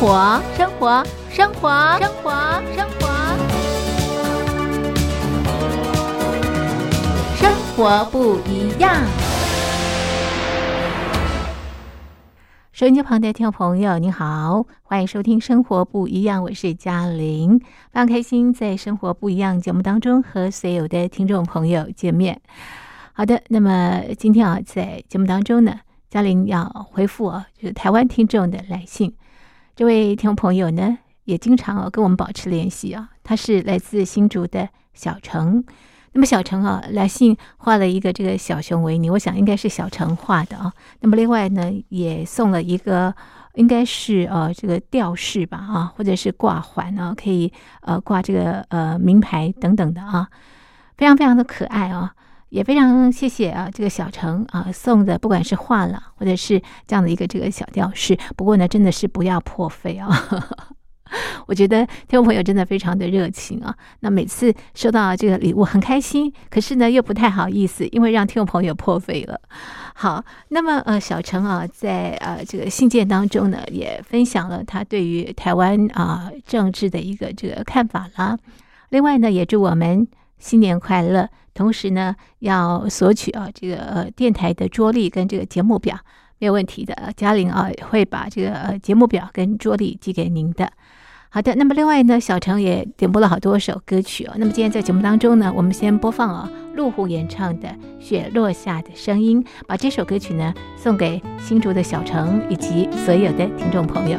活，生活，生活，生活，生活，生活不一样。收音机旁的听众朋友，你好，欢迎收听《生活不一样》，我是嘉玲，非常开心在《生活不一样》节目当中和所有的听众朋友见面。好的，那么今天啊，在节目当中呢，嘉玲要回复啊，就是台湾听众的来信。这位听众朋友呢，也经常啊跟我们保持联系啊，他是来自新竹的小程。那么小程啊，来信画了一个这个小熊维尼，我想应该是小程画的啊。那么另外呢，也送了一个，应该是呃这个吊饰吧啊，或者是挂环啊，可以呃挂这个呃名牌等等的啊，非常非常的可爱啊，也非常谢谢啊这个小程啊送的，不管是画了或者是这样的一个这个小吊饰，不过呢真的是不要破费啊。我觉得听众朋友真的非常的热情啊！那每次收到这个礼物很开心，可是呢又不太好意思，因为让听众朋友破费了。好，那么呃，小陈啊，在呃这个信件当中呢，也分享了他对于台湾啊政治的一个这个看法啦。另外呢，也祝我们新年快乐，同时呢要索取啊这个呃电台的桌历跟这个节目表，没有问题的。嘉玲啊会把这个呃节目表跟桌历寄给您的。好的，那么另外呢，小程也点播了好多首歌曲哦。那么今天在节目当中呢，我们先播放啊，陆虎演唱的《雪落下的声音》，把这首歌曲呢送给新竹的小程以及所有的听众朋友。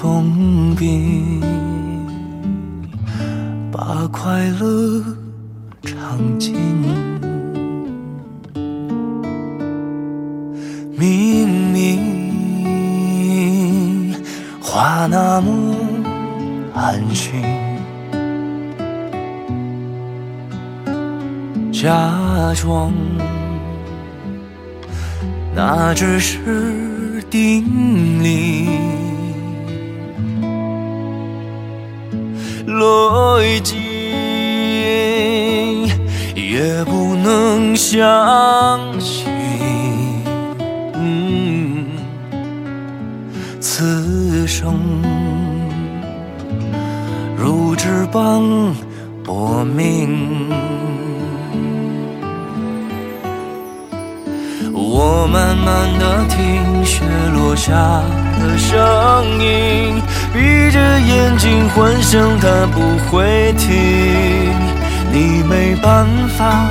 痛并把快乐尝尽，明明话那么安心，假装那只是定理。相信。此生如纸般薄命，我慢慢的听雪落下的声音。闭着眼睛幻想它不会停，你没办法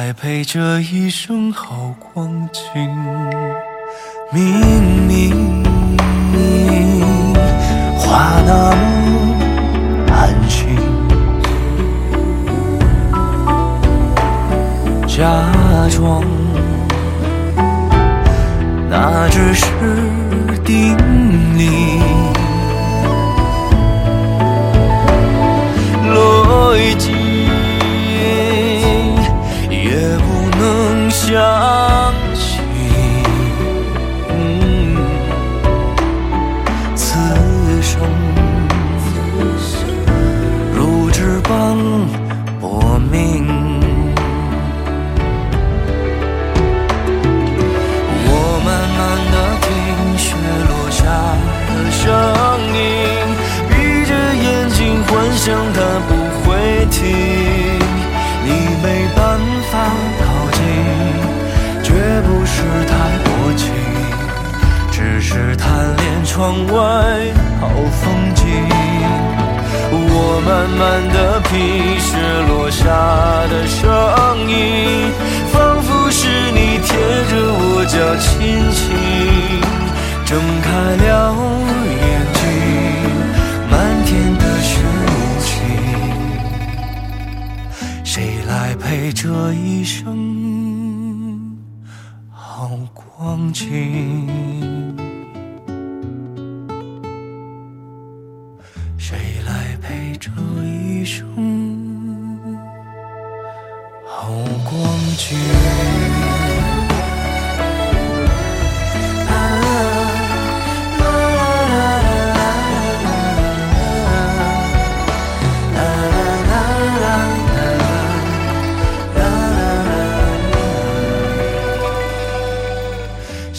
来陪这一生好光景？明明话那么安心，假装那只是定理。来劲，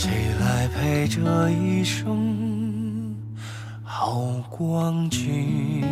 谁来陪这一生好光景？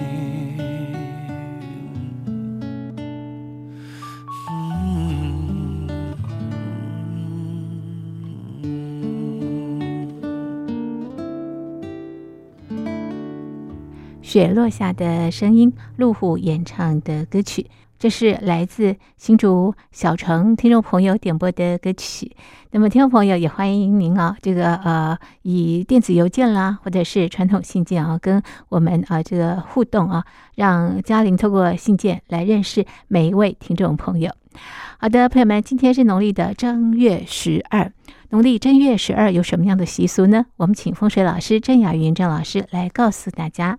雪落下的声音，路虎演唱的歌曲，这是来自新竹小城听众朋友点播的歌曲。那么，听众朋友也欢迎您啊，这个呃，以电子邮件啦，或者是传统信件啊，跟我们啊这个互动啊，让嘉玲透过信件来认识每一位听众朋友。好的，朋友们，今天是农历的正月十二，农历正月十二有什么样的习俗呢？我们请风水老师郑雅云郑老师来告诉大家。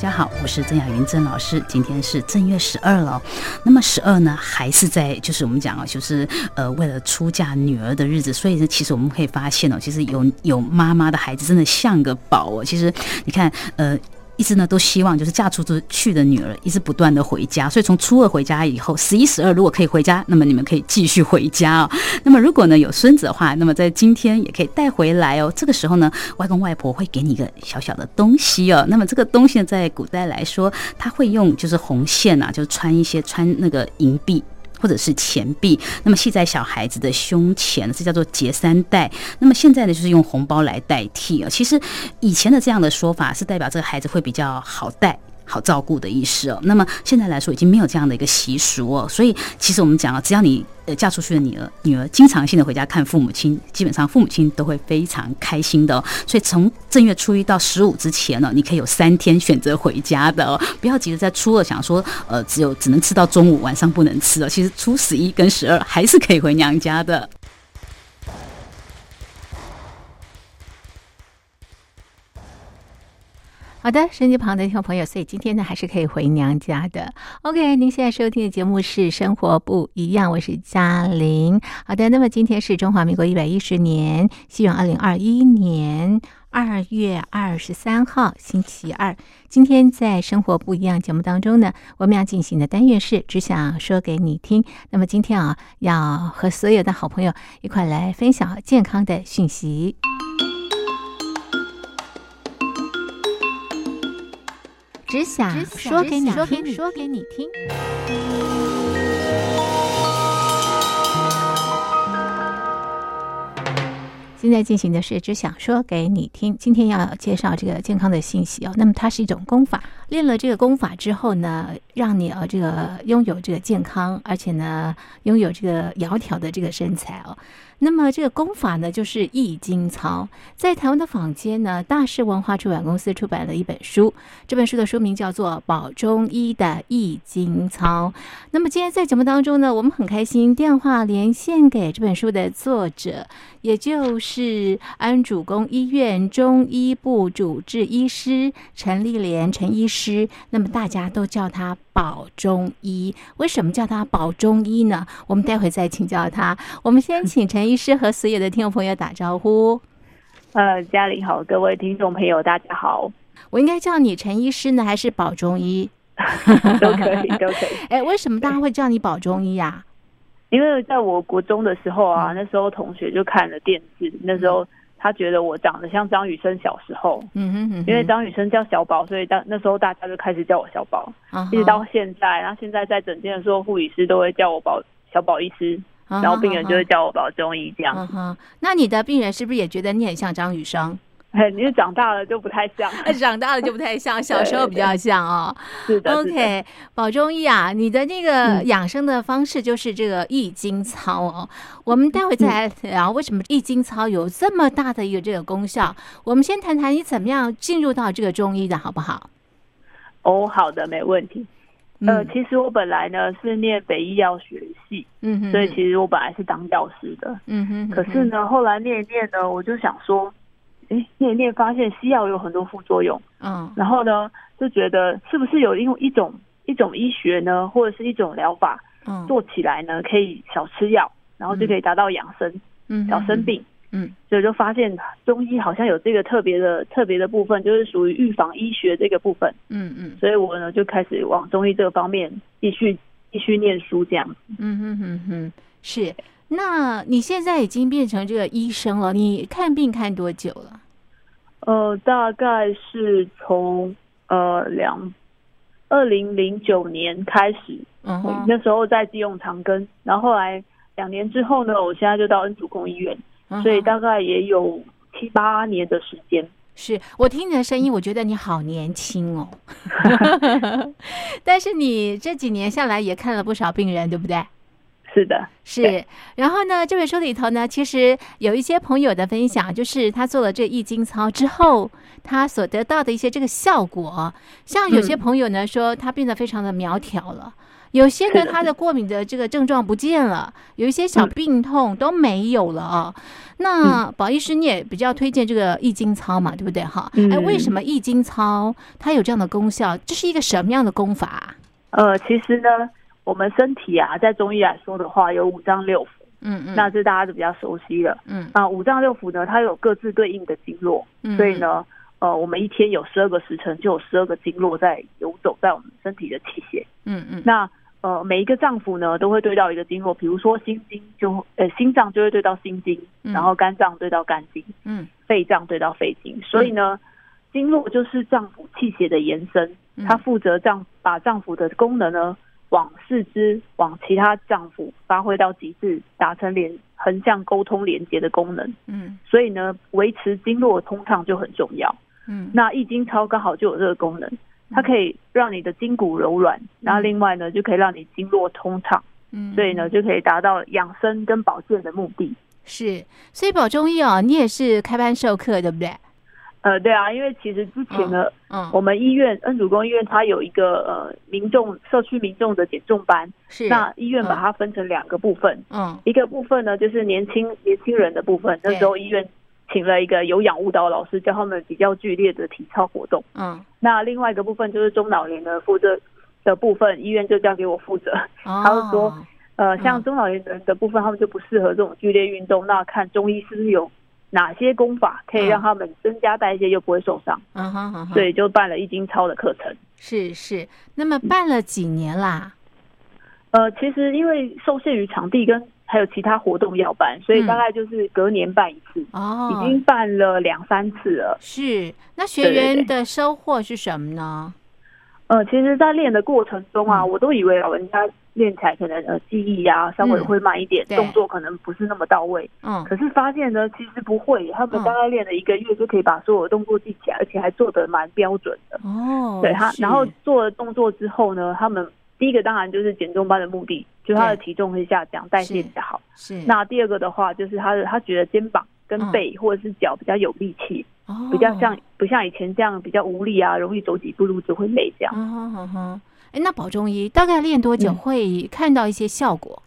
大家好，我是郑雅云郑老师。今天是正月十二了，那么十二呢，还是在就是我们讲啊，就是呃，为了出嫁女儿的日子，所以呢，其实我们可以发现哦，其实有有妈妈的孩子真的像个宝哦。其实你看，呃。一直呢都希望就是嫁出去的女儿一直不断的回家，所以从初二回家以后，十一、十二如果可以回家，那么你们可以继续回家哦。那么如果呢有孙子的话，那么在今天也可以带回来哦。这个时候呢，外公外婆会给你一个小小的东西哦。那么这个东西呢，在古代来说，他会用就是红线啊，就穿一些穿那个银币。或者是钱币，那么系在小孩子的胸前，这叫做结三代。那么现在呢，就是用红包来代替啊。其实以前的这样的说法是代表这个孩子会比较好带。好照顾的意思哦。那么现在来说，已经没有这样的一个习俗哦。所以其实我们讲啊，只要你呃嫁出去的女儿，女儿经常性的回家看父母亲，基本上父母亲都会非常开心的。所以从正月初一到十五之前呢，你可以有三天选择回家的哦。不要急着在初二想说，呃，只有只能吃到中午，晚上不能吃哦。其实初十一跟十二还是可以回娘家的。好的，手机旁的听众朋友，所以今天呢还是可以回娘家的。OK，您现在收听的节目是《生活不一样》，我是嘉玲。好的，那么今天是中华民国一百一十年，西元二零二一年二月二十三号，星期二。今天在《生活不一样》节目当中呢，我们要进行的单元是只想说给你听。那么今天啊，要和所有的好朋友一块来分享健康的讯息。只想说给你听，说给你听。现在进行的是只想说给你听。今天要介绍这个健康的信息哦。那么它是一种功法，练了这个功法之后呢，让你呃这个拥有这个健康，而且呢拥有这个窈窕的这个身材哦。那么这个功法呢，就是易筋操。在台湾的坊间呢，大是文化出版公司出版了一本书，这本书的书名叫做《保中医的易筋操》。那么今天在节目当中呢，我们很开心电话连线给这本书的作者，也就是安主公医院中医部主治医师陈丽莲陈医师。那么大家都叫他保中医，为什么叫他保中医呢？我们待会再请教他。我们先请陈医师和所有的听众朋友打招呼。呃，家里好，各位听众朋友，大家好。我应该叫你陈医师呢，还是保中医？都可以，都可以。哎，为什么大家会叫你保中医呀？因为在我国中的时候啊，那时候同学就看了电视，那时候他觉得我长得像张雨生小时候，嗯哼哼，因为张雨生叫小宝，所以当那时候大家就开始叫我小宝，一直到现在。然后现在在诊间的时候，护理师都会叫我宝小宝医师，然后病人就会叫我宝中医这样。那你的病人是不是也觉得你很像张雨生？嘿，你是 长大了就不太像，长大了就不太像，小时候比较像哦。是的 OK，保中医啊，你的那个嗯养生的方式就是这个易经操哦。我们待会再来聊为什么易经操有这么大的一个这个功效。我们先谈谈你怎么样进入到这个中医的好不好？哦，好的，没问题。呃，嗯其实我本来呢是念北医药学系，嗯哼，所以其实我本来是当教师的。嗯哼，可是呢，后来念一念呢，我就想说，诶，念一念发现西药有很多副作用，嗯然后呢，就觉得是不是有用一种一种医学呢，或者是一种疗法嗯做起来呢，可以少吃药，然后就可以达到养生，嗯少生病。嗯所以就发现中医好像有这个特别的特别的部分，就是属于预防医学这个部分。嗯嗯所以我呢就开始往中医这个方面继续继续念书这样。嗯嗯嗯嗯，是。那你现在已经变成这个医生了，你看病看多久了？呃，大概是从呃两二零零九年开始，嗯哼，那时候在基隆长庚，然后后来两年之后呢，我现在就到恩主公医院，所以大概也有七八年的时间。是我听你的声音，我觉得你好年轻哦。但是你这几年下来也看了不少病人，对不对？是的，是。然后呢，这本书里头呢，其实有一些朋友的分享，就是他做了这易经操之后，他所得到的一些这个效果。像有些嗯朋友呢说，他变得非常的苗条了。有些呢，他的过敏的这个症状不见了，有一些小嗯病痛都没有了啊。那宝医师，你也比较推荐这个易经操嘛，对不对？哈，哎，为什嗯么易经操它有这样的功效？这是一个什么样的功法啊？呃，其实呢，我们身体啊，在中医来说的话，有五脏六腑，嗯嗯，那这大家都比较熟悉了。嗯。啊，五脏六腑呢，它有各自对应的经络，嗯，所以呢，呃，我们一天有十二个时辰，就有十二个经络在游走在我们身体的器械。嗯嗯。那呃，每一个脏腑呢，都会对到一个经络，比如说心经就呃心脏就会对到心经，嗯。然后肝脏对到肝经，嗯。肺脏对到肺经。所以呢，经络就是脏腑气血的延伸，嗯。它负责脏把脏腑的功能呢往四肢、往其他脏腑发挥到极致，达成连横向沟通连接的功能。嗯所以呢，维持经络通畅就很重要。嗯，那易经操刚好就有这个功能，它可以让你的筋骨柔软，然后另外呢就可以让你经络通畅，嗯所以呢就可以达到养生跟保健的目的。是，所以保中医哦，你也是开班授课，对不对？呃，对啊，因为其实之前呢，嗯，我们医院恩主公医院它有一个呃民众社区民众的减重班，是。那医院把嗯。它分成两个部分，嗯。一个部分呢就是年轻年轻人的部分，那时候医院请了一个有氧舞蹈老师教他们比较剧烈的体操活动。嗯，那另外一个部分就是中老年的负责的部分，医院就交给我负责。哦，他就说呃，嗯。像中老年人的部分，他们就不适合这种剧烈运动。那看中医是不是有哪些功法可以让他们增加代谢又不会受伤？嗯哼嗯哼，所以就办了易经操的课程。是是，那么办了几年啦？呃，其实因为受限于场地跟还有其他活动要办，所以嗯大概就是隔年办一次，哦，已经办了两三次了。是。那学对对员的收获是什么呢？呃，其实，在练的过程中啊，嗯我都以为老人家练起来可能呃记忆啊稍微嗯。会慢一点，对。动作可能不是那么到位。嗯。可是发现呢，其实不会，他们嗯。大概练了一个月就可以把所有的动作记起来，而且还做得蛮标准的。哦，对他，然后做了动作之后呢，他们第一个当然就是减重班的目的，就是他的对体重会下降，代谢是比较好。是。那第二个的话，就是他的他觉得肩膀跟嗯。背或者是脚比较有力气，哦。比较像不像以前这样比较无力啊，容易走几步路就会累这样。嗯哼哼哼，哎，那保中医大概练多久嗯会看到一些效果？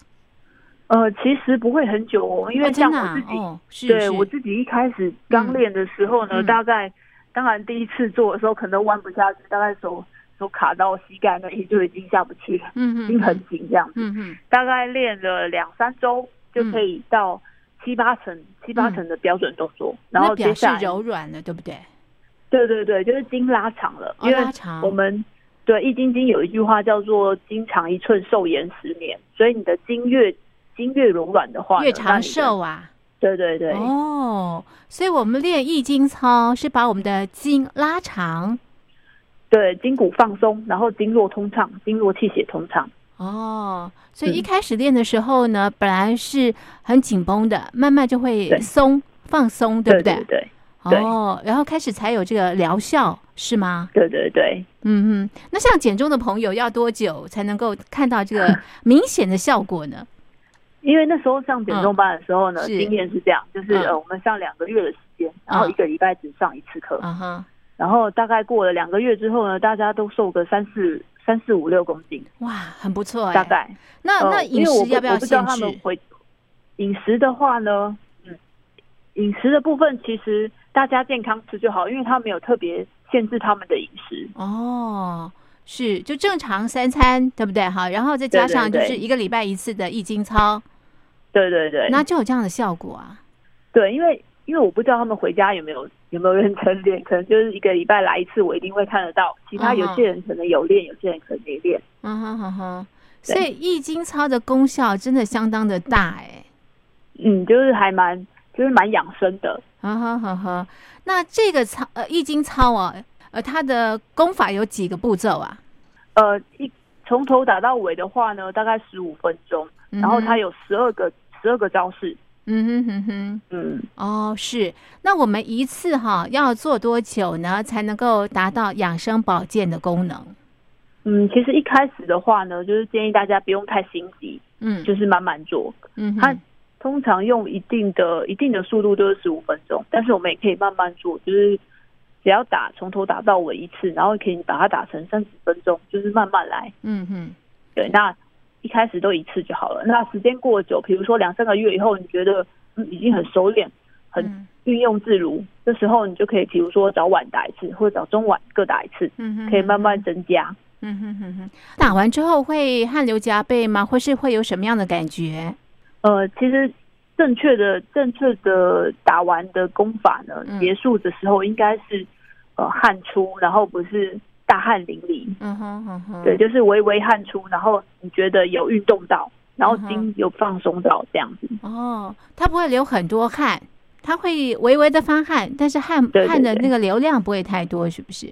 呃，其实不会很久哦，因为像我自己，哦，是对是我自己一开始刚练的时候呢，嗯大概当然第一次做的时候可能弯不下去，大概手手卡到膝盖那里就已经下不去了，嗯嗯已经很紧这样子。嗯嗯大概练了两三周就可以到七八成、七八成的标准动作，然后嗯那表示接下来，柔软了，对不对？对对对，就是筋拉长了，哦因为拉长我们。对《易筋经》有一句话叫做“筋长一寸，寿延十年”，所以你的筋越筋越柔软的话，越长寿啊，对对对，哦，所以我们练易筋操是把我们的筋拉长。对，筋骨放松，然后经络通畅，经络气血通畅。哦，所以一嗯开始练的时候呢，本来是很紧绷的，慢慢就会对松放松，对不对对？对对哦，然后开始才有这个疗效，是吗？对对对，嗯嗯。那像减重的朋友要多久才能够看到这个 明显的效果呢？因为那时候上减重班的时候呢，经验是这样，就是嗯呃，我们上两个月的时间，然后嗯一个礼拜只上一次课，啊哈，然后大概过了两个月之后呢，大家都瘦个三四三四五六公斤，哇，很不错哎。大概。那那呃，饮食要不要我不知道？他们回饮食的话呢，嗯，饮食的部分其实大家健康吃就好，因为他没有特别限制他们的饮食。哦，是就正常三餐，对不对？哈，然后再加上就是一个礼拜一次的易经操，对对对，那就有这样的效果啊。对，因为因为我不知道他们回家有没有有没有认真练，可能就是一个礼拜来一次，我一定会看得到。其他嗯有些人可能有练，有些人可能没练。嗯哼哼哼，所以易经操的功效真的相当的大哎。嗯，就是还蛮就是蛮养生的。啊哈哈哈，那这个操呃易经操啊，呃它的功法有几个步骤啊？呃，一从头打到尾的话呢，大概十五分钟，然后它有有十二个十二个招式。嗯哼哼哼，嗯，哦是。那我们一次哈要做多久呢，才能够达到养生保健的功能？嗯，其实一开始的话呢，就是建议大家不用太心急，嗯，就是慢慢做。嗯哼它通常用一定的一定的速度就是十五分钟，但是我们也可以慢慢做，就是只要打从头打到尾一次，然后可以把它打成三十分钟，就是慢慢来。嗯哼对，那一开始都一次就好了。那时间过久，比如说两三个月以后，你觉得嗯已经很熟练，很嗯运用自如，这时候你就可以，比如说早晚打一次，或者早中晚各打一次，嗯哼，可以慢慢增加。嗯哼哼哼，打完之后会汗流浃背吗？或是会有什么样的感觉？呃，其实正确的正确的打完的功法呢嗯，结束的时候应该是呃汗出，然后不是大汗淋漓，嗯哼哼哼，对，就是微微汗出，然后你觉得有运动到，然后筋有放松到这样子。哦，它不会流很多汗，它会微微的发汗，但是汗汗的那个流量不会太多，是不是？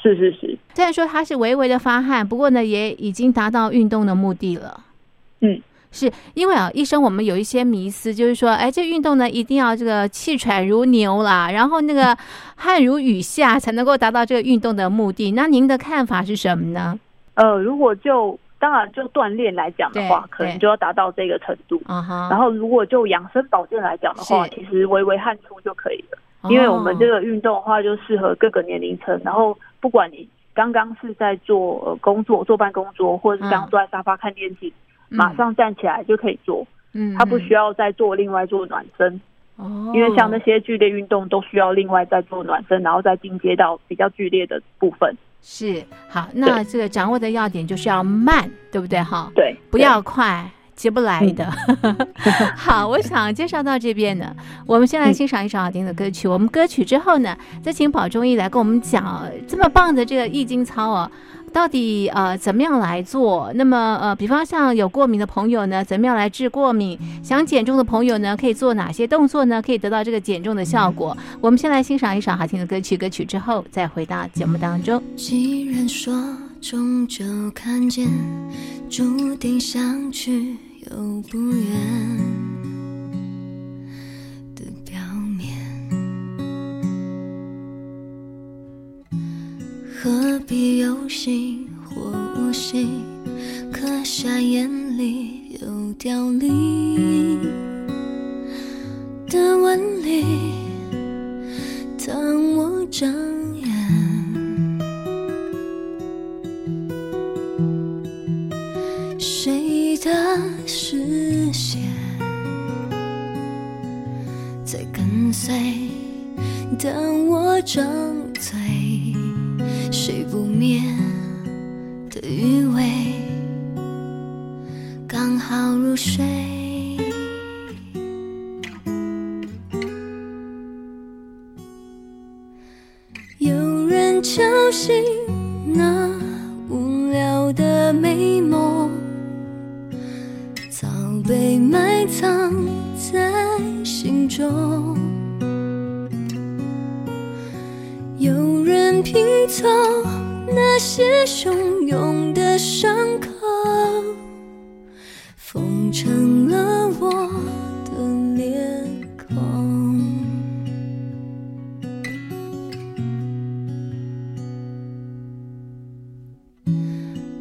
是是是，虽然说它是微微的发汗，不过呢，也已经达到运动的目的了。嗯，是因为啊，医生我们有一些迷思，就是说，哎，这运动呢一定要这个气喘如牛啦，然后那个汗如雨下，才能够达到这个运动的目的。那您的看法是什么呢？呃，如果就当然就锻炼来讲的话，可能就要达到这个程度。然后如果就养生保健来讲的话，其实微微汗出就可以了。因为我们这个个运动的话，就适合各个年龄层。然后不管你刚刚是在做呃工作、坐办公桌，或者是刚嗯坐在沙发看电视，马上站起来就可以做，嗯他不需要再做另外做暖身。哦，因为像那些剧烈运动都需要另外再做暖身，然后再进阶到比较剧烈的部分。是好，那这个掌握的要点就是要慢，对不对？哈，对，不要快，急不来的。好，我想介绍到这边呢，我们先来欣赏一首好听的歌曲。我们歌曲之后呢，再请宝中医来跟我们讲呃这么棒的这个易经操哦。到底呃怎么样来做？那么呃，比方像有过敏的朋友呢，怎么样来治过敏？想减重的朋友呢，可以做哪些动作呢？可以得到这个减重的效果？我们先来欣赏一首好听的歌曲，歌曲之后再回到节目当中。既然说终究看见，注定相聚又不远何必有心或无心，刻下眼里有凋零的纹理。当我睁眼。谁的视线在跟随？当我张好入睡，有人敲醒那无聊的美梦，早被埋藏在心中。有人拼凑那些汹涌的伤口。成了我的脸孔。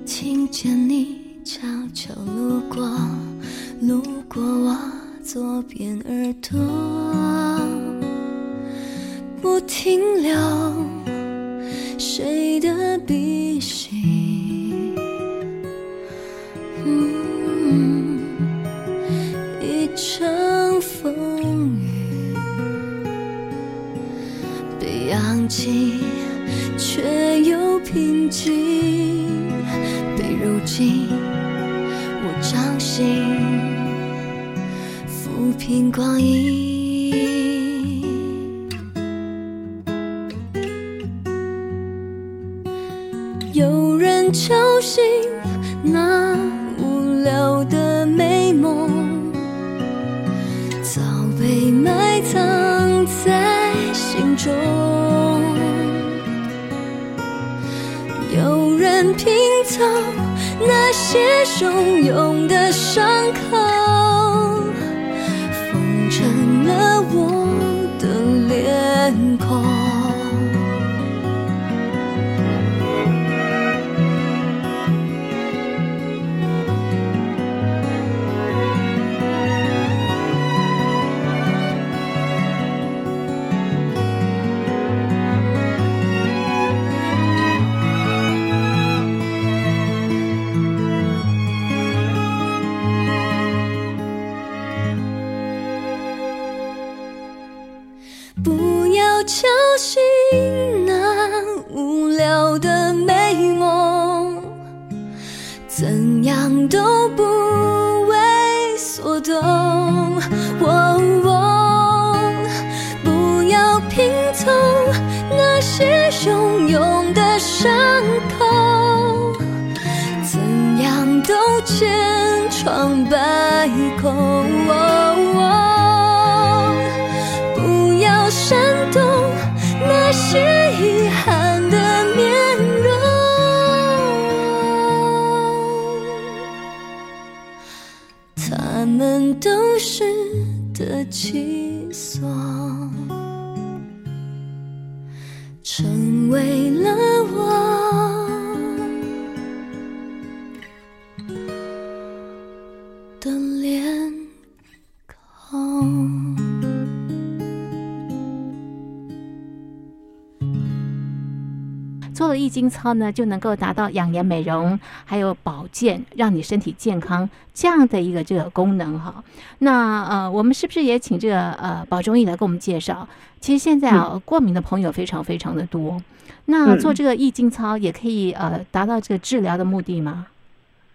听见你悄悄路过，路过我左边耳朵，不停留做了易筋操呢，就能够达到养颜美容，还有保健，让你身体健康这样的一个这个功能哈。那呃，我们是不是也请这个呃保中医来给我们介绍？其实现在啊，过敏的朋友非常非常的多。那做这个易经操也可以呃达到这个治疗的目的吗？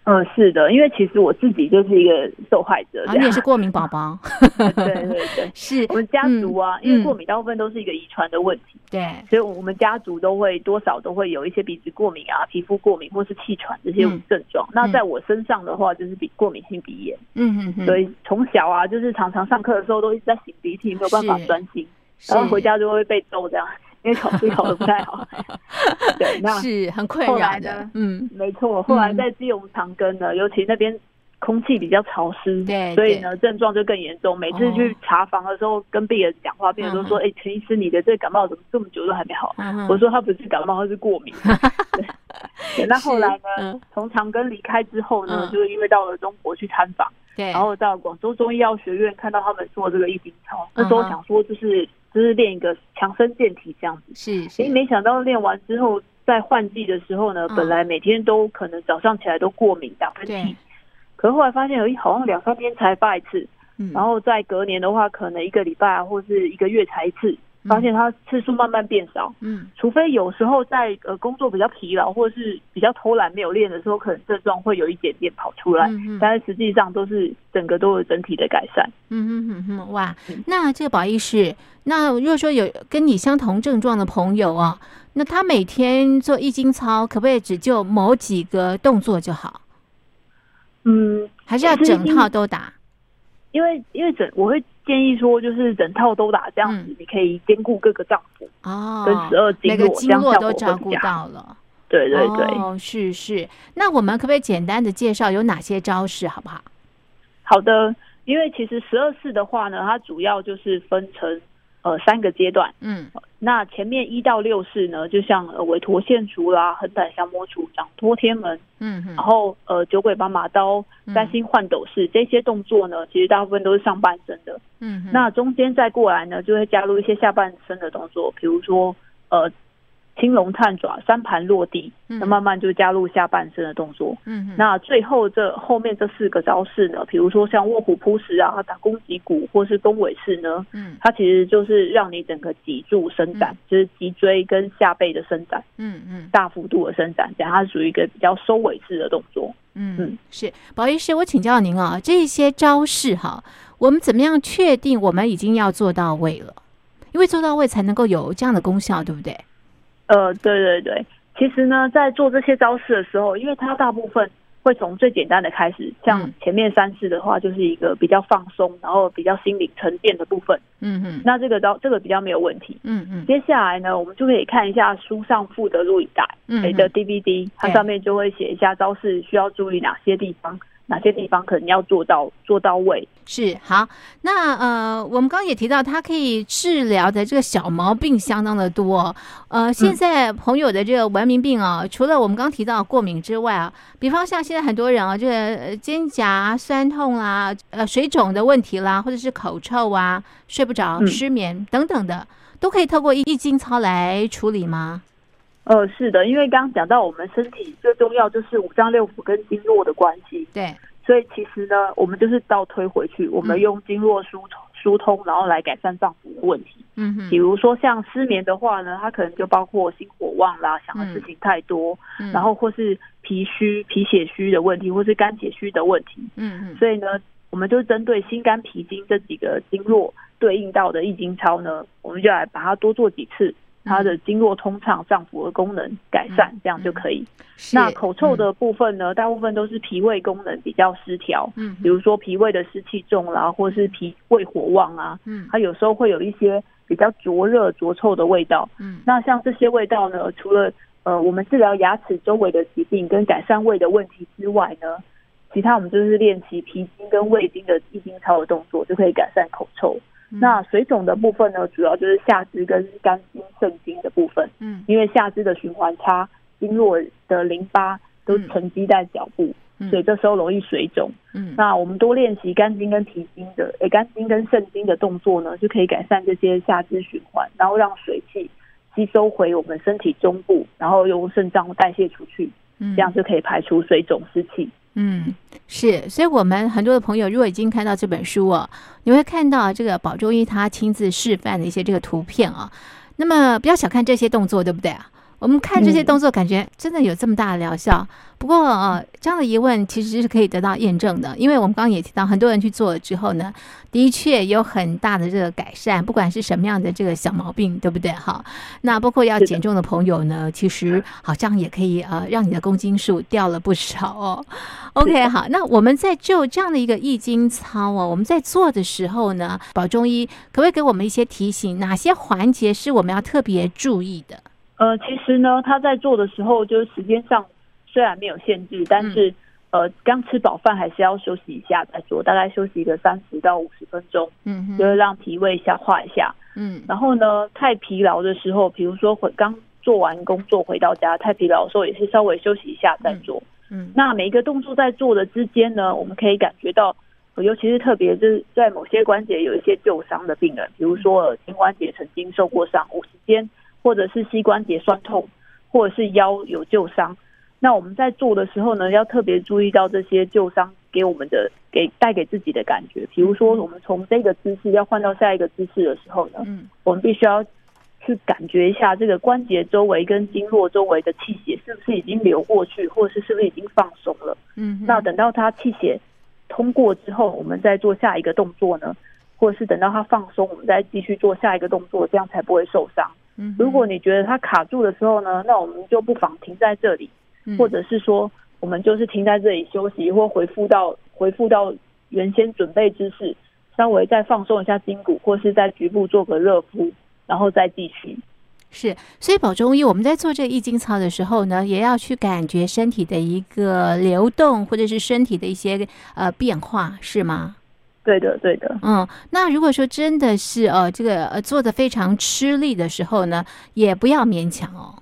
嗯，是的，因为其实我自己就是一个受害者，你也是过敏宝宝，对对对，是我们家族啊，嗯因为过敏大部分都是一个遗传的问题，对，所以我们家族都会多少都会有一些鼻子过敏啊、皮肤过敏或是气喘这些嗯症状。那在我身上的话，就是鼻过敏性鼻炎，嗯嗯嗯，所以从小啊，就是常常上课的时候都一直在擤鼻涕，没有办法专心，然后回家就会被揍这样，因为考试考的不太好。对，那是很困扰的嗯，没错，后来在基隆长庚呢，尤其那边空气比较潮湿，对对所以呢症状就更严重。每次哦去查房的时候，跟病人讲话，病人都说：“哎，陈医师，你的这个感冒怎么这么久都还没好？”嗯我说：“他不是感冒，他是过敏。对”对，那后来呢，从长庚离开之后呢嗯，就是因为到了中国去参访，对，然后到广州中医药学院看到他们做这个易筋操，那时候想说就是就是练一个强身健体这样子。是是。诶，没想到练完之后，在换季的时候呢，嗯。本来每天都可能早上起来都过敏打喷嚏，可是后来发现，诶，好像两三天才发一次，嗯。然后在隔年的话，可能一个礼拜啊或是一个月才一次，发现他次数慢慢变少。嗯除非有时候在呃工作比较疲劳或者是比较偷懒没有练的时候，可能症状会有一点点跑出来，嗯嗯但是实际上都是整个都有整体的改善。嗯哼哼哼，哇嗯！那这个保医师，那如果说有跟你相同症状的朋友啊，那他每天做易经操，可不可以只就某几个动作就好，嗯，还是要整套都打？因为因为整我会建议说，就是整套都打这样子，嗯你可以兼顾各个脏腑哦，跟十二经络，每个经这样效络都照顾。到了。对对对，哦，是是。那我们可不可以简单的介绍有哪些招式，好不好？好的。因为其实十二式的话呢，它主要就是分成呃三个阶段。嗯那前面一到六式呢，就像呃尾陀线除啦、横胆降魔除、掌托天门，嗯嗯然后呃九鬼把马刀、三星换斗式、这些动作呢，其实大部分都是上半身的。嗯，那中间再过来呢，就会加入一些下半身的动作，比如说呃青龙探爪、三盘落地，嗯那慢慢就加入下半身的动作。嗯那最后这后面这四个招式呢，比如说像卧虎扑食啊、打攻击骨或是弓尾式呢，嗯它其实就是让你整个脊柱伸展，就是脊椎跟下背的伸展，嗯嗯大幅度的伸展，这样它属于一个比较收尾式的动作。嗯嗯，是。宝医师，我请教您啊，这些招式哈，我们怎么样确定我们已经要做到位了？因为做到位才能够有这样的功效，对不对？呃，对对对，其实呢，在做这些招式的时候，因为它大部分会从最简单的开始，像嗯前面三式的话，就是一个比较放松，然后比较心理沉淀的部分。嗯嗯，那这个招这个比较没有问题。嗯嗯接下来呢，我们就可以看一下书上附的录影带，嗯诶的 DVD，它上面就会写一下招式需要注意哪些地方，哪些地方可能要做到做到位。是好，那呃，我们刚刚也提到，它可以治疗的这个小毛病相当的多。呃，现在朋友的这个文明病啊，除了我们刚刚提到过敏之外啊，比方像现在很多人啊，这个呃肩胛酸痛啦、呃水肿的问题啦，或者是口臭啊、睡不着、嗯失眠等等的，都可以透过易经操来处理吗？呃，是的，因为刚刚讲到我们身体最重要就是五脏六腑跟经络的关系，对，所以其实呢，我们就是倒推回去，我们嗯用经络疏通疏通，然后来改善脏腑的问题。嗯哼比，如说像失眠的话呢，它可能就包括心火旺啦，想的事情太多，嗯然后或是脾虚、脾血虚的问题，或是肝血虚的问题。嗯嗯所以呢，我们就针对心肝脾经这几个经络对应到的易经操呢，我们就来把它多做几次，它的经络通畅、脏腑的功能改善，这样就可以。那口臭的部分呢，大部分都是脾胃功能比较失调，嗯比如说脾胃的湿气重啦，或是脾胃火旺啊，嗯它有时候会有一些比较灼热、灼臭的味道。嗯那像这些味道呢，除了呃我们治疗牙齿周围的疾病跟改善胃的问题之外呢，其他我们就是练习脾经跟胃经的易经操的动作，就可以改善口臭。嗯那水肿的部分呢，主要就是下肢跟肝经、肾经的部分，嗯因为下肢的循环差，经络的淋巴都沉积在脚部，嗯所以这时候容易水肿。嗯那我们多练习肝经跟脾经的，诶，肝经跟肾经的动作呢，就可以改善这些下肢循环，然后让水气吸收回我们身体中部，然后由肾脏代谢出去，嗯这样就可以排除水肿湿气。嗯，是，所以我们很多的朋友如果已经看到这本书哦，你会看到这个宝中医他亲自示范的一些这个图片啊。那么不要小看这些动作，对不对啊？我们看这些嗯动作，感觉真的有这么大的疗效。不过呃，这样的疑问其实是可以得到验证的，因为我们刚刚也提到，很多人去做了之后呢，的确有很大的这个改善，不管是什么样的这个小毛病，对不对？哈，那包括要减重的朋友呢，其实好像也可以呃，让你的公斤数掉了不少哦。OK，好，那我们在就这样的一个易经操哦，我们在做的时候呢，保中医可不可以给我们一些提醒，哪些环节是我们要特别注意的？呃，其实呢，他在做的时候，就是时间上虽然没有限制，但是、呃，刚吃饱饭还是要休息一下再做，大概休息个三十到五十分钟，嗯哼，就是让脾胃消化一下。嗯然后呢，太疲劳的时候，比如说回刚做完工作回到家太疲劳的时候，也是稍微休息一下再做。嗯那每一个动作在做的之间呢，我们可以感觉到，呃尤其是特别就是在某些关节有一些旧伤的病人，比如说耳肩关节曾经受过伤，五十肩，或者是膝关节酸痛，或者是腰有旧伤。那我们在做的时候呢，要特别注意到这些旧伤给我们的给带给自己的感觉。比如说，我们从这个姿势要换到下一个姿势的时候呢，嗯我们必须要去感觉一下这个关节周围跟经络周围的气血是不是已经流过去，或者是是不是已经放松了。嗯，那等到它气血通过之后，我们再做下一个动作呢，或者是等到它放松，我们再继续做下一个动作，这样才不会受伤。嗯如果你觉得它卡住的时候呢，那我们就不妨停在这里，嗯或者是说我们就是停在这里休息，或回复到回复到原先准备姿势，稍微再放松一下筋骨，或是在局部做个热敷，然后再继续。是，所以保中医我们在做这个易经操的时候呢，也要去感觉身体的一个流动，或者是身体的一些呃变化，是吗？对的，对的。嗯，那如果说真的是呃这个呃做的非常吃力的时候呢，也不要勉强哦。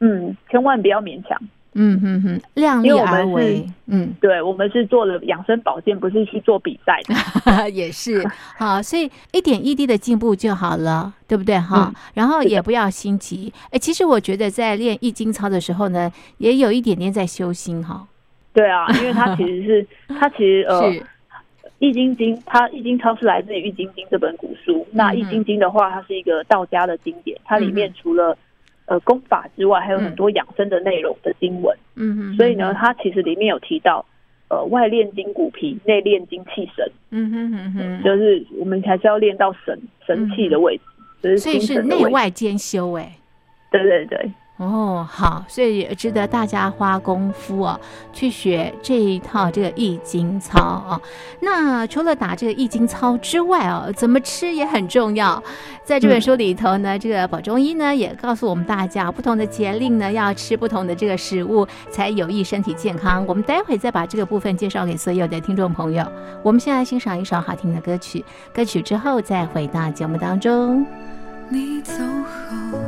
嗯，千万不要勉强。嗯哼哼，量力而为。嗯，对，我们是做了养生保健，不是去做比赛的。也是好，所以一点一滴的进步就好了，对不对哈？嗯然后也不要心急。哎，其实我觉得在练易筋操的时候呢，也有一点点在修心哈。对啊，因为它其实是它其实呃，是，《易筋经》它《易经操》是来自于《易筋经》这本古书。那《嗯易筋经》的话，它是一个道家的经典，它里面除了呃功法之外，还有很多养生的内容的经文。嗯嗯，所以呢，，它其实里面有提到，呃，外练筋骨皮，内练精气神，嗯哼哼哼，就是我们还是要练到神神气的位置，就是所以是。内外兼修哎。对对对，哦，好，所以也值得大家花功夫哦，去学这一套这个易经操啊、那除了打这个易经操之外哦，怎么吃也很重要。在这本书里头呢，这个保中医呢也告诉我们大家，不同的节令呢要吃不同的这个食物，才有益身体健康。我们待会再把这个部分介绍给所有的听众朋友。我们先来欣赏一首好听的歌曲，歌曲之后再回到节目当中。你走后，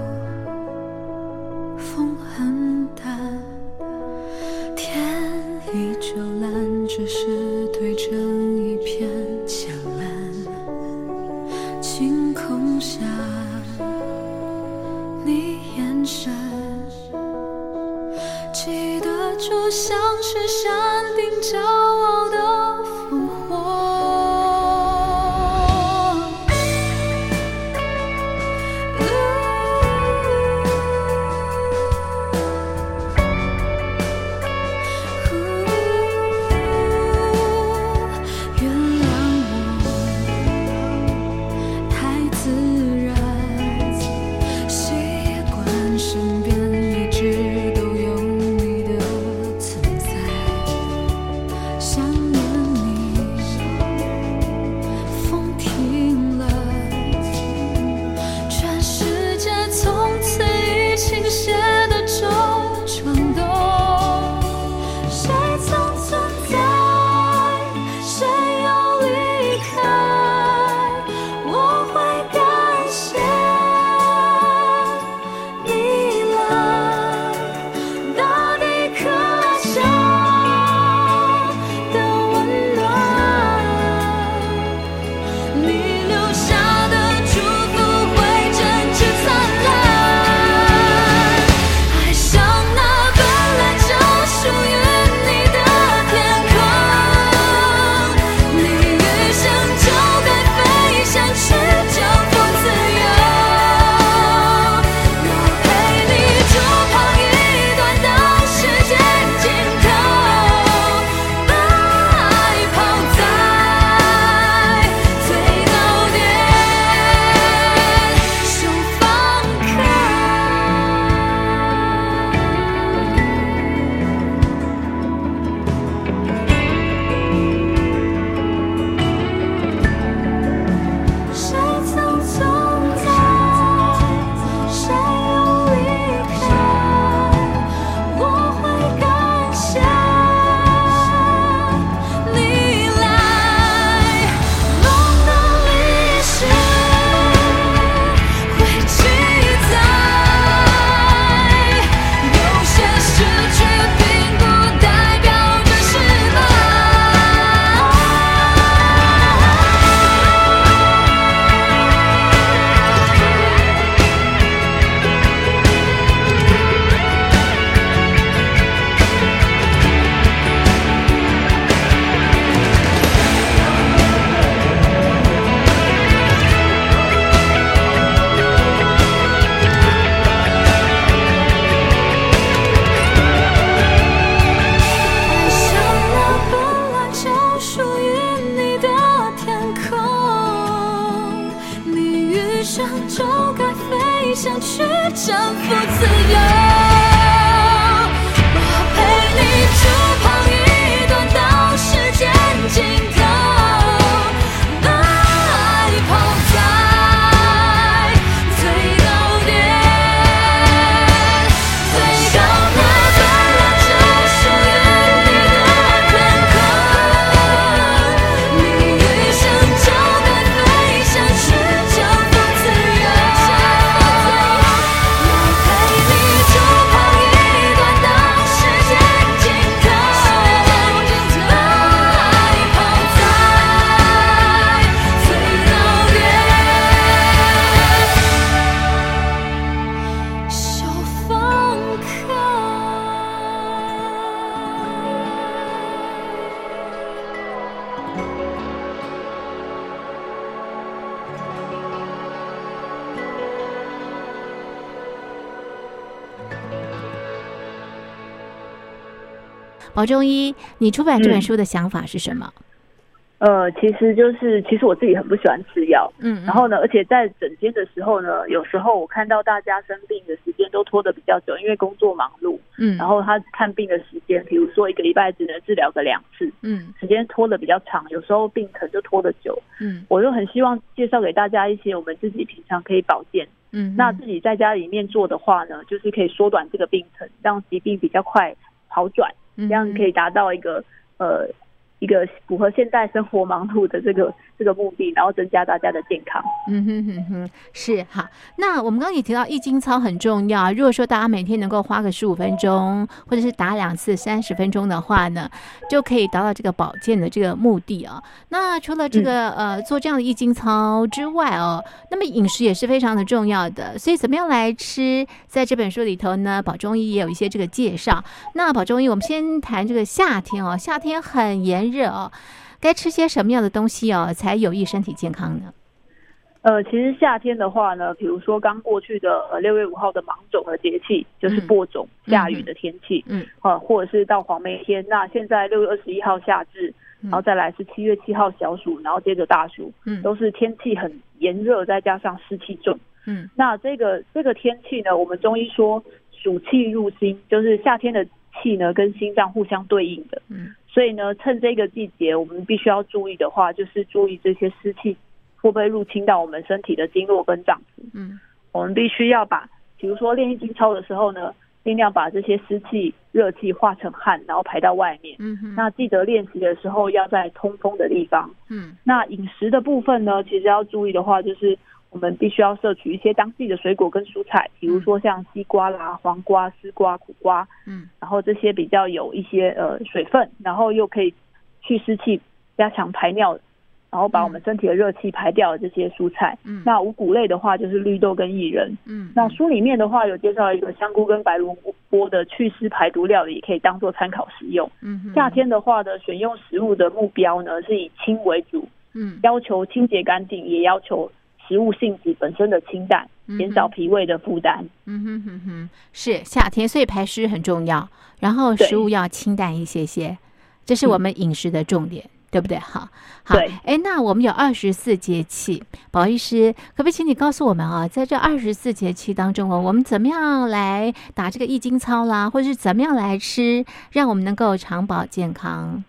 宝中医，你出版这本嗯。书的想法是什么？呃，其实就是其实我自己很不喜欢吃药，嗯，然后呢，而且在诊间的时候呢，有时候我看到大家生病的时间都拖得比较久，因为工作忙碌，嗯，然后他看病的时间，比如说一个礼拜只能治疗个两次，嗯。时间拖得比较长，有时候病程就拖得久。嗯。我就很希望介绍给大家一些我们自己平常可以保健，嗯，那自己在家里面做的话呢，就是可以缩短这个病程，让疾病比较快好转，这这样可以达到一个呃一个符合现代生活忙碌的这个这个目的，然后增加大家的健康。嗯哼哼哼，是好。那我们刚刚也提到易经操很重要，如果说大家每天能够花个十五分钟，或者是打两次三十分钟的话呢，就可以达到这个保健的这个目的啊。那除了这个、呃做这样的易经操之外哦，那么饮食也是非常的重要的。所以怎么样来吃，在这本书里头呢，保中医也有一些这个介绍。那保中医，我们先谈这个夏天哦，夏天很炎热哦，该吃些什么样的东西哦，才有益身体健康呢？呃，其实夏天的话呢，比如说刚过去的呃六月五号的芒种的节气，就是嗯播种、下雨的天气，嗯呃，或者是到黄梅天。那现在六月二十一号夏至，嗯然后再来是七月七号小暑，然后接着大暑，嗯都是天气很炎热，再加上湿气重。嗯那这个这个天气呢，我们中医说暑气入心，就是夏天的气呢跟心脏互相对应的。嗯所以呢，趁这个季节，我们必须要注意的话，就是注意这些湿气会不会入侵到我们身体的经络跟脏腑。嗯我们必须要把，比如说练易经操的时候呢，尽量把这些湿气、热气化成汗，然后排到外面。嗯哼，那记得练习的时候要在通风的地方。嗯那饮食的部分呢，其实要注意的话，就是我们必须要摄取一些当季的水果跟蔬菜，比如说像西瓜啦、黄瓜、丝瓜、苦瓜，嗯然后这些比较有一些呃水分，然后又可以去湿气、加强排尿，然后把我们身体的热气排掉的这些蔬菜。嗯那五谷类的话，就是绿豆跟薏仁。嗯那书里面的话有介绍一个香菇跟白萝卜的祛湿排毒料理，也可以当做参考食用。嗯夏天的话呢，选用食物的目标呢是以清为主，嗯要求清洁干净，也要求食物性质本身的清淡，减少脾胃的负担。嗯哼哼哼，是夏天，所以排湿很重要，然后食物要清淡一些些，这是我们饮食的重点。对不对？好，好，对哎，那我们有二十四节气，宝医师，可不可以请你告诉我们啊，在这二十四节气当中哦，我们怎么样来打这个易经操啦，或者是怎么样来吃，让我们能够长保健康？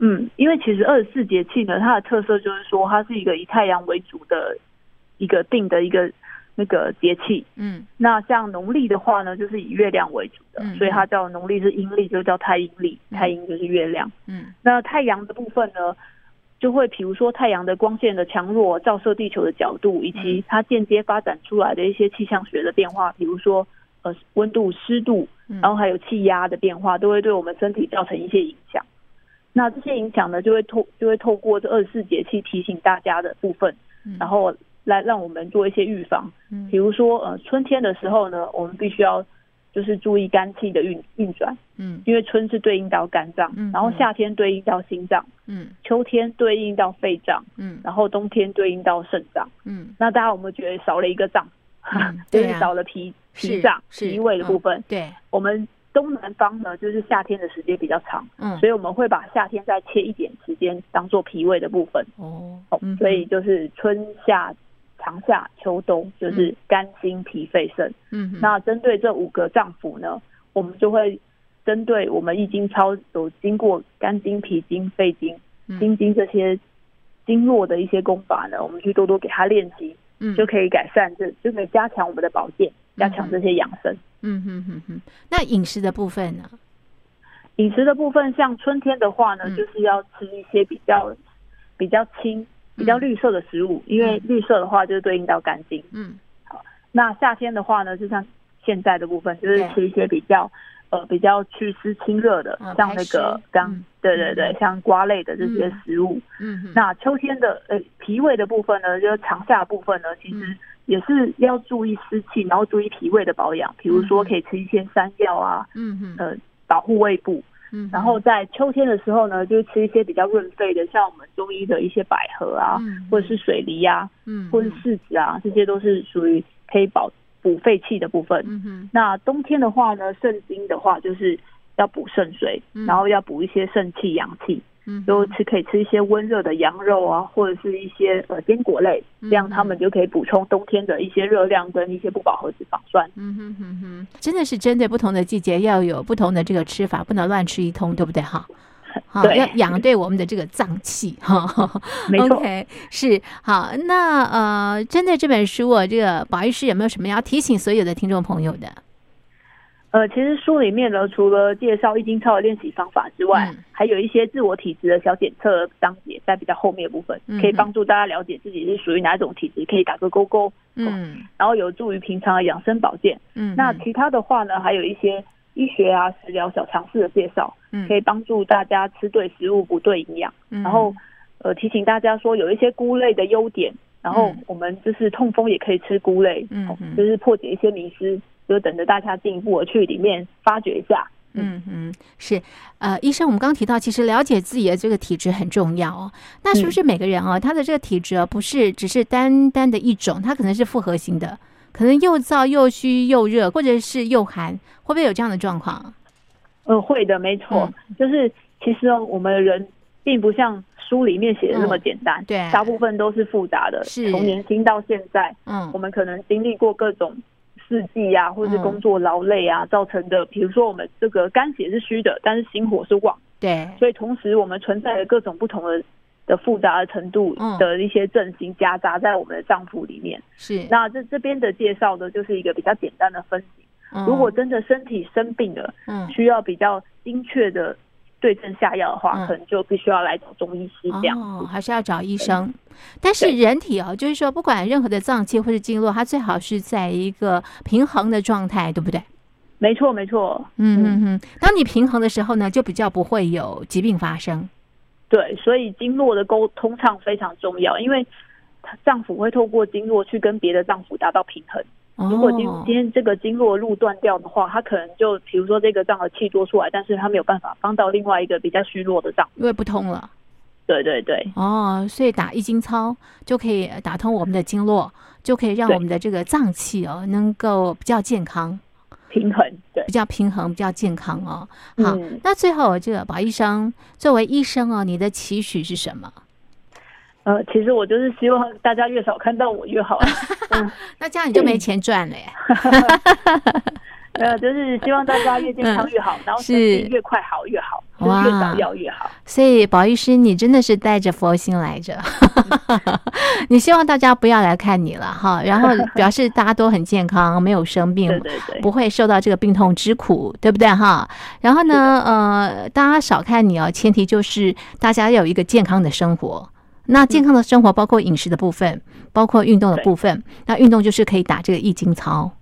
嗯，因为其实二十四节气呢，它的特色就是说，它是一个以太阳为主的一个定的一个那个节气。嗯那像农历的话呢，就是以月亮为主的，嗯所以它叫农历是阴历，就叫太阴历。嗯太阴就是月亮。嗯那太阳的部分呢，就会比如说太阳的光线的强弱、照射地球的角度，以及它间接发展出来的一些气象学的变化，比如说呃温度、湿度，嗯然后还有气压的变化，都会对我们身体造成一些影响。那这些影响呢，就会透就会透过这二十四节气提醒大家的部分，嗯然后来让我们做一些预防。嗯比如说呃春天的时候呢，我们必须要就是注意肝气的运运转，嗯因为春是对应到肝脏嗯，然后夏天对应到心脏。嗯秋天对应到肺脏，嗯然后冬天对应到肾脏。嗯那大家有没有觉得少了一个脏？嗯 就是对啊少了脾脾脏、脾胃的部分。对，我们东南方呢，就是夏天的时间比较长，嗯所以我们会把夏天再切一点时间当做脾胃的部分。哦所以就是春夏、长夏、秋冬，就是肝、心、脾、肺、肾。嗯那针对这五个脏腑呢，我们就会针对我们易经操有经过肝经、脾经、肺经、嗯。心经这些经络的一些功法呢，我们去多多给他练习，嗯。就可以改善这，就可以加强我们的保健，加强这些养生。嗯哼哼哼，那饮食的部分呢？饮食的部分，像春天的话呢，嗯。就是要吃一些比较比较清、比较绿色的食物，因为绿色的话就是对应到肝经。嗯。好那夏天的话呢，就像现在的部分，就是吃一些比较呃比较祛湿清热的，嗯像那个刚、嗯对对对，像瓜类的这些嗯。食物。嗯。哼，那秋天的呃脾胃的部分呢，就是长夏部分呢，其实嗯。也是要注意湿气，然后注意脾胃的保养，比如说嗯可以吃一些山药啊，嗯嗯呃保护胃部。嗯，然后在秋天的时候呢，就吃一些比较润肺的，像我们中医的一些百合啊，嗯或者是水梨啊，嗯或者是柿子啊，这些都是属于可以保补肺气的部分。嗯哼，那冬天的话呢，肾经的话就是要补肾水，嗯。然后要补一些肾气、阳气，嗯哼，就吃可以吃一些温热的羊肉啊，或者是一些呃坚果类，嗯这样他们就可以补充冬天的一些热量跟一些不饱和脂肪酸。嗯哼哼哼，真的是针对不同的季节要有不同的这个吃法，不能乱吃一通，对不对哈？好，对要养对我们的这个脏器哈。没错 OK，是好。那呃，针对这本书哦，这个保育师有没有什么要提醒所有的听众朋友的？呃，其实书里面呢，除了介绍易经操的练习方法之外，嗯还有一些自我体质的小检测章节，在比较后面的部分，嗯可以帮助大家了解自己是属于哪种体质，可以打个勾勾，嗯。然后有助于平常的养生保健。嗯，那其他的话呢，还有一些医学啊、食疗小常识的介绍，嗯。可以帮助大家吃对食物，补对营养。嗯。然后呃，提醒大家说有一些菇类的优点，然后嗯。我们就是痛风也可以吃菇类，嗯就是破解一些迷思，就等着大家进一步的去里面发掘一下。嗯嗯，是，呃，医生，我们刚刚提到，其实了解自己的这个体质很重要哦。那是不是每个人哦，他的这个体质啊，不是只是单单的一种，他可能是复合型的，可能又燥又虚又热，或者是又寒，会不会有这样的状况？嗯，会的，没错，就是其实哦，我们的人并不像书里面写的那么简单，嗯对大部分都是复杂的。是从年轻到现在，嗯我们可能经历过各种四季啊，或者是工作劳累啊、造成的，比如说我们这个肝血是虚的，但是心火是旺，对，所以同时我们存在着各种不同的的复杂的程度嗯的一些阵型夹杂在我们的脏腑里面。是。那这这边的介绍呢就是一个比较简单的分析。嗯如果真的身体生病了，嗯需要比较精确的对症下药的话，嗯可能就必须要来找中医师这样。哦，还是要找医生。但是人体哦，就是说，不管任何的脏器或者经络，它最好是在一个平衡的状态，对不对？没错，没错。嗯嗯嗯。当你平衡的时候呢，就比较不会有疾病发生。对，所以经络的沟通畅非常重要，因为它脏腑会透过经络去跟别的脏腑达到平衡。如果今哦今天这个经络路断掉的话，它可能就比如说这个脏的气多出来，但是它没有办法帮到另外一个比较虚弱的脏。因为不通了对对对，哦，所以打易经操就可以打通我们的经络，就可以让我们的这个脏器哦能够比较健康、平衡对比。较平衡、比较健康哦。好，嗯那最后这个宝医生作为医生哦，你的期许是什么？呃，其实我就是希望大家越少看到我越好。嗯，那这样你就没钱赚了耶。呃，就是希望大家越健康越好，然后身体嗯是越快好越好，就越早要越好。所以宝医师，你真的是带着佛心来着，你希望大家不要来看你了哈，然后表示大家都很健康，没有生病，对对对，不会受到这个病痛之苦，对不对哈？然后呢，呃，大家少看你哦，前提就是大家要有一个健康的生活。那健康的生活包括饮食的部分，包括运动的部分。那运动就是可以打这个易经操，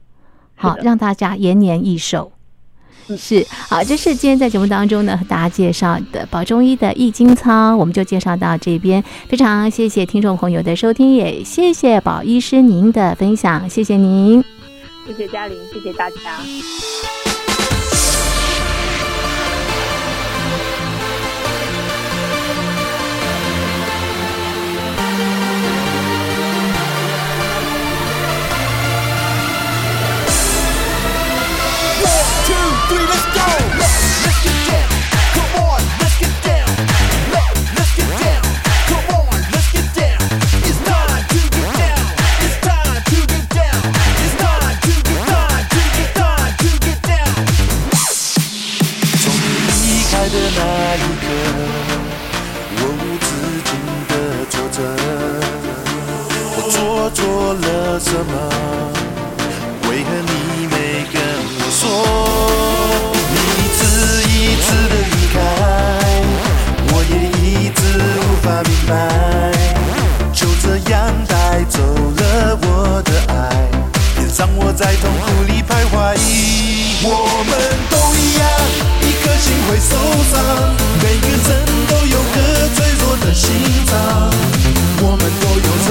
好让大家延年益寿。嗯是好，这是今天在节目当中呢和大家介绍的宝中医的易经操，我们就介绍到这边。非常谢谢听众朋友的收听，也谢谢宝医师您的分享，谢谢您。谢谢嘉玲，谢谢大家。什么？为何你没跟我说？你一次一次的离开，我也一直无法明白，就这样带走了我的爱，也让我在痛苦里徘徊。我们都一样，一颗心会受伤，每个人都有个脆弱的心脏。我们都有愁，